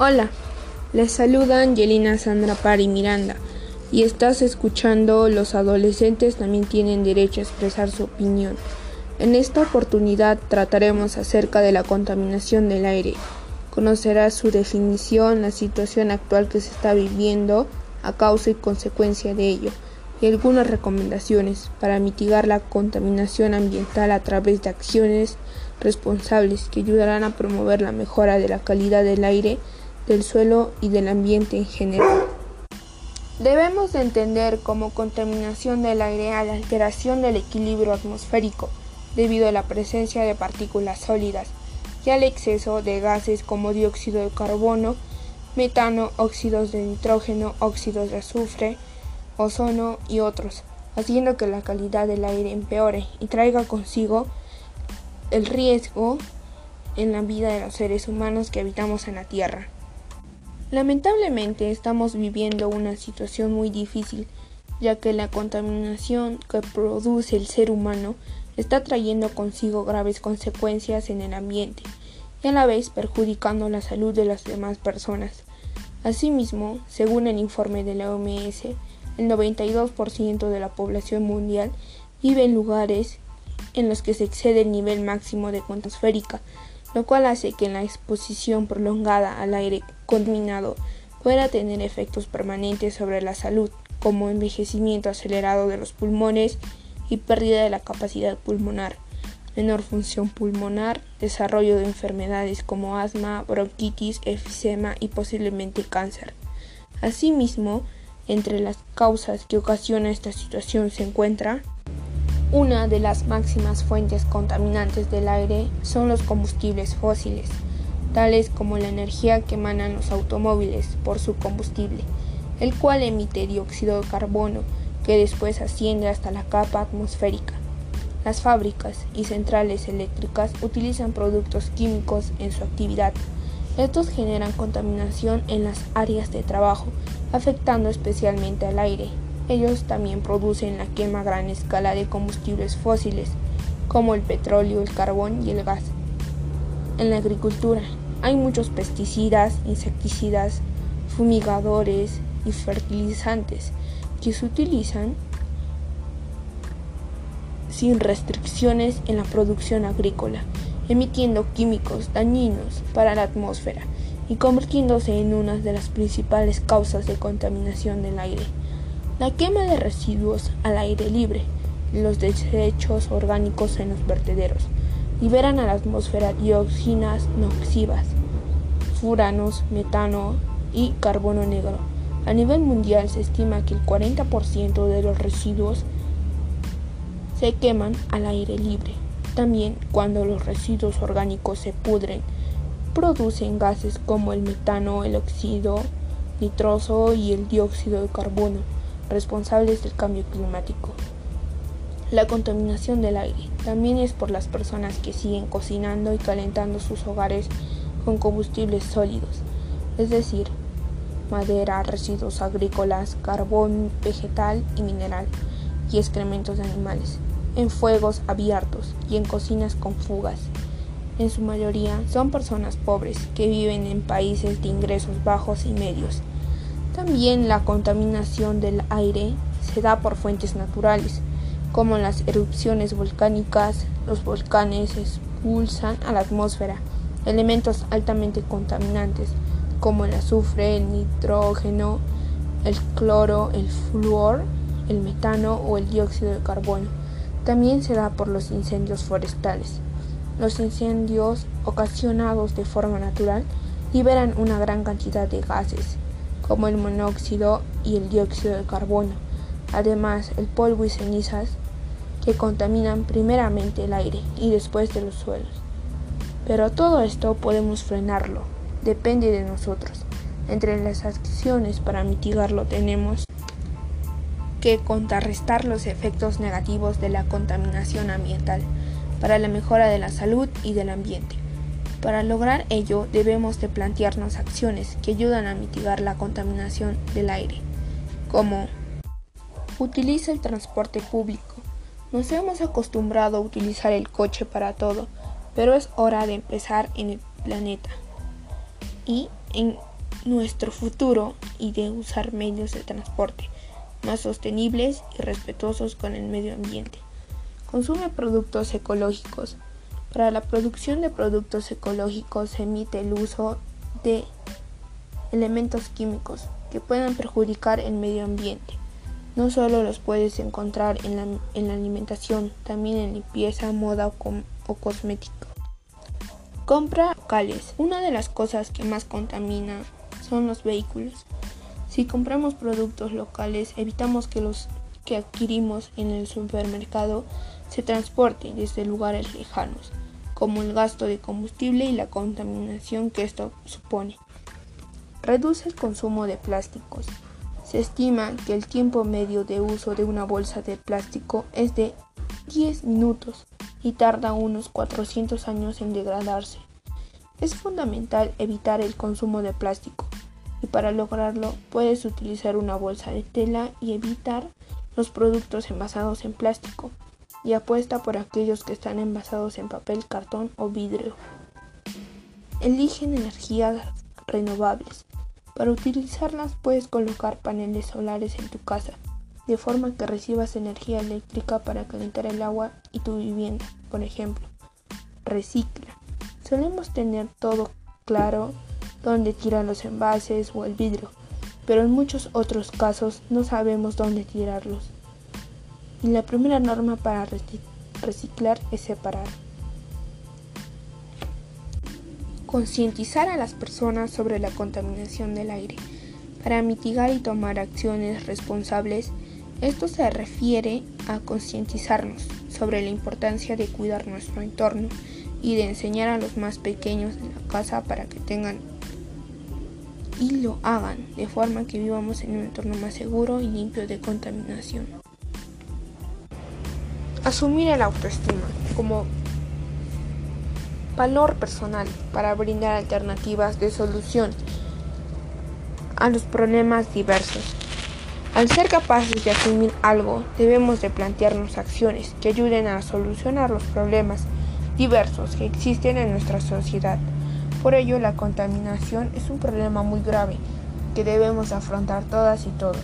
Hola, les saluda Angelina Sandra Pari Miranda y estás escuchando Los adolescentes también tienen derecho a expresar su opinión. En esta oportunidad trataremos acerca de la contaminación del aire. Conocerás su definición, la situación actual que se está viviendo a causa y consecuencia de ello y algunas recomendaciones para mitigar la contaminación ambiental a través de acciones responsables que ayudarán a promover la mejora de la calidad del aire del suelo y del ambiente en general. Debemos de entender como contaminación del aire a la alteración del equilibrio atmosférico debido a la presencia de partículas sólidas y al exceso de gases como dióxido de carbono, metano, óxidos de nitrógeno, óxidos de azufre, ozono y otros, haciendo que la calidad del aire empeore y traiga consigo el riesgo en la vida de los seres humanos que habitamos en la Tierra. Lamentablemente estamos viviendo una situación muy difícil, ya que la contaminación que produce el ser humano está trayendo consigo graves consecuencias en el ambiente y a la vez perjudicando la salud de las demás personas. Asimismo, según el informe de la OMS, el 92% de la población mundial vive en lugares en los que se excede el nivel máximo de atmosférica, lo cual hace que la exposición prolongada al aire contaminado pueda tener efectos permanentes sobre la salud, como envejecimiento acelerado de los pulmones y pérdida de la capacidad pulmonar, menor función pulmonar, desarrollo de enfermedades como asma, bronquitis, efisema y posiblemente cáncer. Asimismo, entre las causas que ocasiona esta situación se encuentra una de las máximas fuentes contaminantes del aire son los combustibles fósiles, tales como la energía que emanan los automóviles por su combustible, el cual emite dióxido de carbono que después asciende hasta la capa atmosférica. Las fábricas y centrales eléctricas utilizan productos químicos en su actividad. Estos generan contaminación en las áreas de trabajo, afectando especialmente al aire, ellos también producen la quema a gran escala de combustibles fósiles, como el petróleo, el carbón y el gas. En la agricultura hay muchos pesticidas, insecticidas, fumigadores y fertilizantes que se utilizan sin restricciones en la producción agrícola, emitiendo químicos dañinos para la atmósfera y convirtiéndose en una de las principales causas de contaminación del aire. La quema de residuos al aire libre los desechos orgánicos en los vertederos liberan a la atmósfera dioxinas noxivas, furanos, metano y carbono negro. A nivel mundial se estima que el 40% de los residuos se queman al aire libre. También cuando los residuos orgánicos se pudren, producen gases como el metano, el óxido nitroso y el dióxido de carbono responsables del cambio climático. La contaminación del aire también es por las personas que siguen cocinando y calentando sus hogares con combustibles sólidos, es decir, madera, residuos agrícolas, carbón vegetal y mineral y excrementos de animales, en fuegos abiertos y en cocinas con fugas. En su mayoría son personas pobres que viven en países de ingresos bajos y medios también la contaminación del aire se da por fuentes naturales, como las erupciones volcánicas. Los volcanes expulsan a la atmósfera elementos altamente contaminantes, como el azufre, el nitrógeno, el cloro, el flúor, el metano o el dióxido de carbono. También se da por los incendios forestales. Los incendios ocasionados de forma natural liberan una gran cantidad de gases como el monóxido y el dióxido de carbono, además el polvo y cenizas que contaminan primeramente el aire y después de los suelos. Pero todo esto podemos frenarlo, depende de nosotros. Entre las acciones para mitigarlo tenemos que contrarrestar los efectos negativos de la contaminación ambiental para la mejora de la salud y del ambiente. Para lograr ello debemos de plantearnos acciones que ayudan a mitigar la contaminación del aire, como utiliza el transporte público. Nos hemos acostumbrado a utilizar el coche para todo, pero es hora de empezar en el planeta y en nuestro futuro y de usar medios de transporte más sostenibles y respetuosos con el medio ambiente. Consume productos ecológicos. Para la producción de productos ecológicos se emite el uso de elementos químicos que puedan perjudicar el medio ambiente. No solo los puedes encontrar en la, en la alimentación, también en limpieza, moda o, o cosmética. Compra locales. Una de las cosas que más contamina son los vehículos. Si compramos productos locales, evitamos que los que adquirimos en el supermercado se transporten desde lugares lejanos, como el gasto de combustible y la contaminación que esto supone. Reduce el consumo de plásticos. Se estima que el tiempo medio de uso de una bolsa de plástico es de 10 minutos y tarda unos 400 años en degradarse. Es fundamental evitar el consumo de plástico y para lograrlo puedes utilizar una bolsa de tela y evitar los productos envasados en plástico y apuesta por aquellos que están envasados en papel, cartón o vidrio. Eligen energías renovables. Para utilizarlas puedes colocar paneles solares en tu casa, de forma que recibas energía eléctrica para calentar el agua y tu vivienda, por ejemplo. Recicla. Solemos tener todo claro dónde tirar los envases o el vidrio, pero en muchos otros casos no sabemos dónde tirarlos. Y la primera norma para reciclar es separar. Concientizar a las personas sobre la contaminación del aire. Para mitigar y tomar acciones responsables, esto se refiere a concientizarnos sobre la importancia de cuidar nuestro entorno y de enseñar a los más pequeños de la casa para que tengan y lo hagan de forma que vivamos en un entorno más seguro y limpio de contaminación. Asumir el autoestima como valor personal para brindar alternativas de solución a los problemas diversos. Al ser capaces de asumir algo, debemos de plantearnos acciones que ayuden a solucionar los problemas diversos que existen en nuestra sociedad. Por ello, la contaminación es un problema muy grave que debemos afrontar todas y todos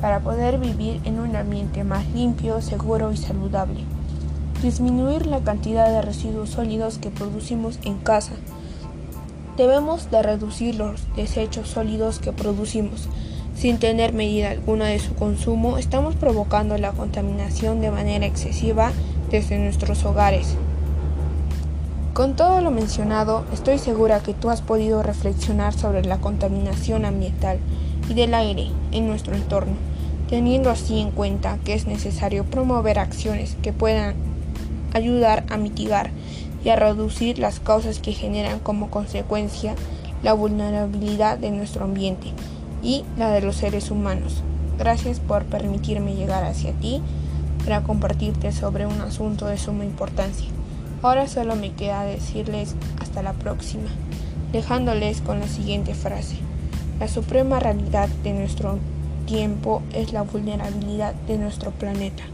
para poder vivir en un ambiente más limpio, seguro y saludable. Disminuir la cantidad de residuos sólidos que producimos en casa. Debemos de reducir los desechos sólidos que producimos. Sin tener medida alguna de su consumo, estamos provocando la contaminación de manera excesiva desde nuestros hogares. Con todo lo mencionado, estoy segura que tú has podido reflexionar sobre la contaminación ambiental y del aire en nuestro entorno, teniendo así en cuenta que es necesario promover acciones que puedan ayudar a mitigar y a reducir las causas que generan como consecuencia la vulnerabilidad de nuestro ambiente y la de los seres humanos. Gracias por permitirme llegar hacia ti para compartirte sobre un asunto de suma importancia. Ahora solo me queda decirles hasta la próxima, dejándoles con la siguiente frase. La suprema realidad de nuestro tiempo es la vulnerabilidad de nuestro planeta.